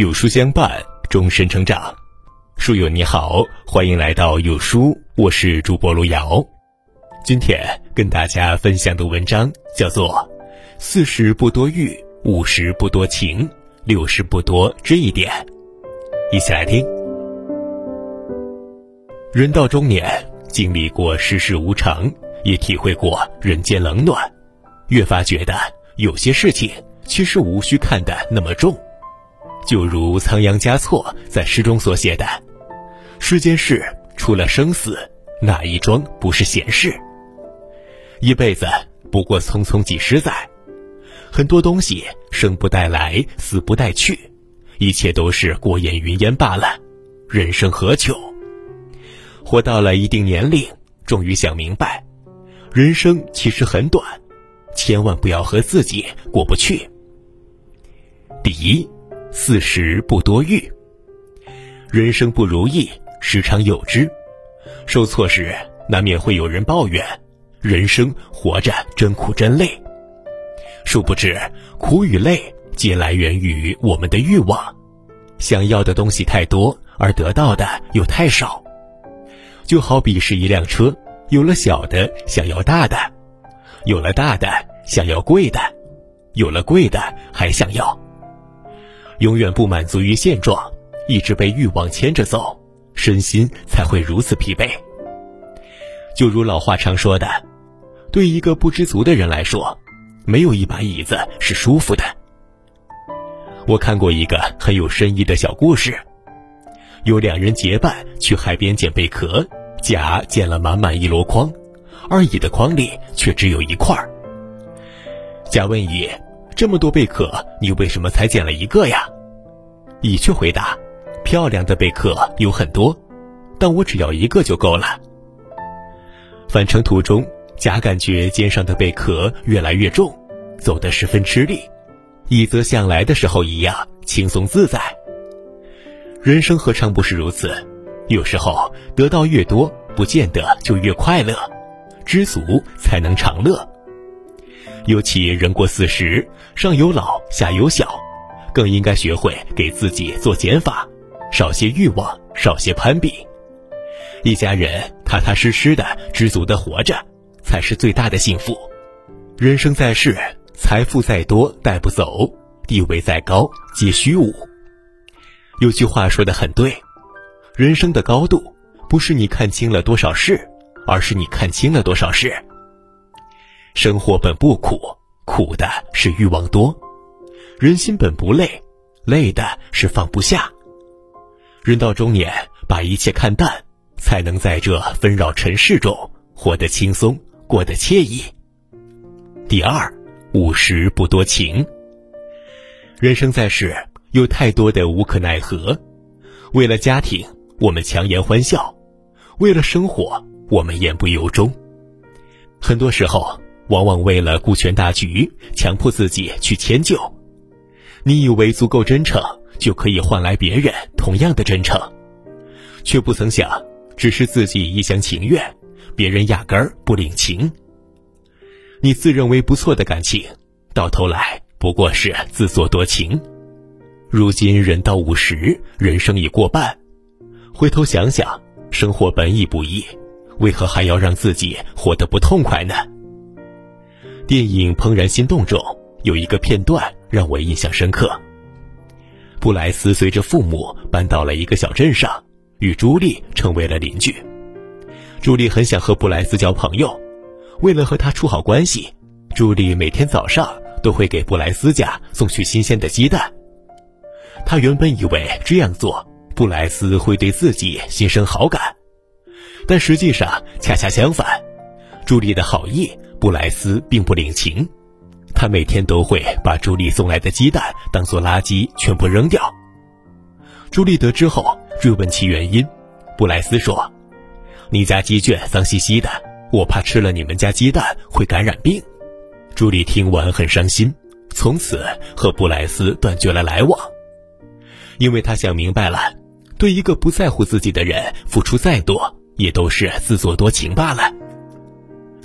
有书相伴，终身成长。书友你好，欢迎来到有书，我是主播路遥。今天跟大家分享的文章叫做《四十不多欲，五十不多情，六十不多这一点》，一起来听。人到中年，经历过世事无常，也体会过人间冷暖，越发觉得有些事情其实无需看得那么重。就如仓央嘉措在诗中所写的：“世间事除了生死，哪一桩不是闲事？一辈子不过匆匆几十载，很多东西生不带来，死不带去，一切都是过眼云烟罢了。人生何求？活到了一定年龄，终于想明白，人生其实很短，千万不要和自己过不去。第一。”四十不多欲，人生不如意时常有之，受挫时难免会有人抱怨，人生活着真苦真累。殊不知，苦与累皆来源于我们的欲望，想要的东西太多，而得到的又太少。就好比是一辆车，有了小的想要大的，有了大的想要贵的，有了贵的还想要。永远不满足于现状，一直被欲望牵着走，身心才会如此疲惫。就如老话常说的，对一个不知足的人来说，没有一把椅子是舒服的。我看过一个很有深意的小故事，有两人结伴去海边捡贝壳，甲捡了满满一箩筐，而乙的筐里却只有一块儿。甲问乙。这么多贝壳，你为什么才捡了一个呀？乙却回答：“漂亮的贝壳有很多，但我只要一个就够了。”返程途中，甲感觉肩上的贝壳越来越重，走得十分吃力；乙则像来的时候一样轻松自在。人生何尝不是如此？有时候得到越多，不见得就越快乐，知足才能长乐。尤其人过四十，上有老下有小，更应该学会给自己做减法，少些欲望，少些攀比。一家人踏踏实实的、知足的活着，才是最大的幸福。人生在世，财富再多带不走，地位再高皆虚无。有句话说的很对，人生的高度，不是你看清了多少事，而是你看清了多少事。生活本不苦，苦的是欲望多；人心本不累，累的是放不下。人到中年，把一切看淡，才能在这纷扰尘世中活得轻松，过得惬意。第二，五十不多情。人生在世，有太多的无可奈何。为了家庭，我们强颜欢笑；为了生活，我们言不由衷。很多时候。往往为了顾全大局，强迫自己去迁就。你以为足够真诚，就可以换来别人同样的真诚，却不曾想，只是自己一厢情愿，别人压根儿不领情。你自认为不错的感情，到头来不过是自作多情。如今人到五十，人生已过半，回头想想，生活本已不易，为何还要让自己活得不痛快呢？电影《怦然心动》中有一个片段让我印象深刻。布莱斯随着父母搬到了一个小镇上，与朱莉成为了邻居。朱莉很想和布莱斯交朋友，为了和他处好关系，朱莉每天早上都会给布莱斯家送去新鲜的鸡蛋。他原本以为这样做，布莱斯会对自己心生好感，但实际上恰恰相反，朱莉的好意。布莱斯并不领情，他每天都会把朱莉送来的鸡蛋当做垃圾全部扔掉。朱莉得知后追问其原因，布莱斯说：“你家鸡圈脏兮兮的，我怕吃了你们家鸡蛋会感染病。”朱莉听完很伤心，从此和布莱斯断绝了来往，因为他想明白了，对一个不在乎自己的人付出再多，也都是自作多情罢了。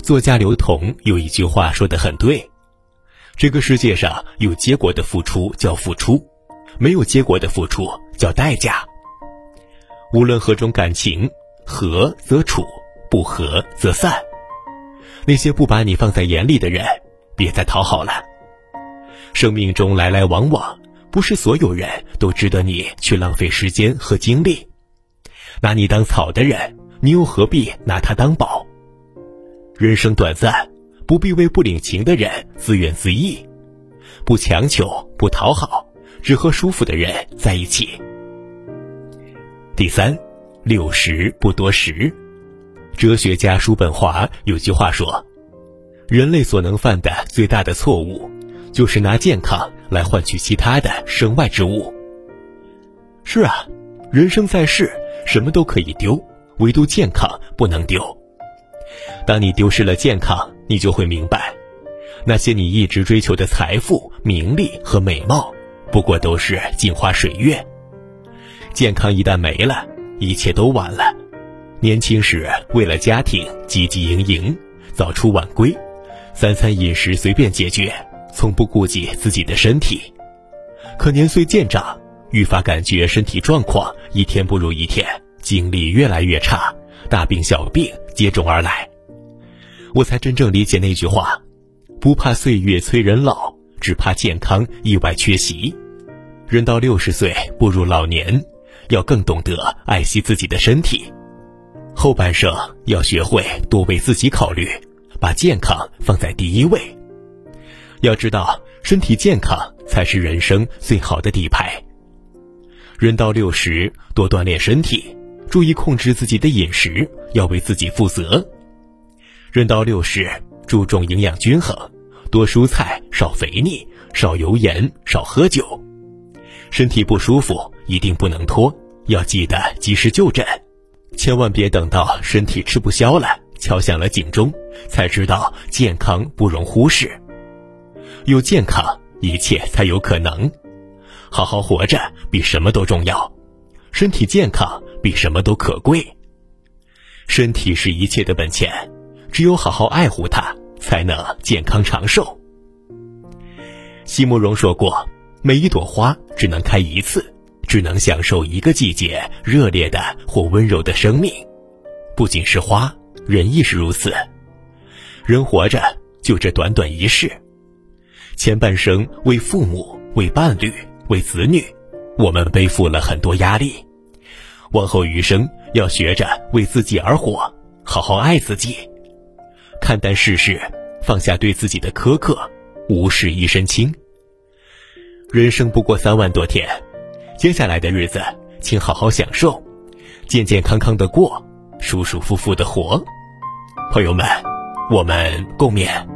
作家刘同有一句话说得很对：“这个世界上有结果的付出叫付出，没有结果的付出叫代价。无论何种感情，合则处，不合则散。那些不把你放在眼里的人，别再讨好了。生命中来来往往，不是所有人都值得你去浪费时间和精力。拿你当草的人，你又何必拿他当宝？人生短暂，不必为不领情的人自怨自艾。不强求，不讨好，只和舒服的人在一起。第三，六十不多时。哲学家叔本华有句话说：“人类所能犯的最大的错误，就是拿健康来换取其他的身外之物。”是啊，人生在世，什么都可以丢，唯独健康不能丢。当你丢失了健康，你就会明白。那些你一直追求的财富、名利和美貌，不过都是镜花水月。健康一旦没了，一切都晚了。年轻时为了家庭汲汲营营，早出晚归，三餐饮食随便解决，从不顾及自己的身体。可年岁渐长，愈发感觉身体状况一天不如一天，精力越来越差，大病小病接踵而来。我才真正理解那句话。不怕岁月催人老，只怕健康意外缺席。人到六十岁步入老年，要更懂得爱惜自己的身体。后半生要学会多为自己考虑，把健康放在第一位。要知道，身体健康才是人生最好的底牌。人到六十，多锻炼身体，注意控制自己的饮食，要为自己负责。人到六十，注重营养均衡。多蔬菜，少肥腻，少油盐，少喝酒。身体不舒服一定不能拖，要记得及时就诊，千万别等到身体吃不消了，敲响了警钟，才知道健康不容忽视。有健康，一切才有可能。好好活着比什么都重要，身体健康比什么都可贵。身体是一切的本钱，只有好好爱护它。才能健康长寿。席慕容说过：“每一朵花只能开一次，只能享受一个季节热烈的或温柔的生命。不仅是花，人亦是如此。人活着就这短短一世，前半生为父母、为伴侣、为子女，我们背负了很多压力；往后余生要学着为自己而活，好好爱自己。”看淡世事，放下对自己的苛刻，无事一身轻。人生不过三万多天，接下来的日子，请好好享受，健健康康的过，舒舒服服的活。朋友们，我们共勉。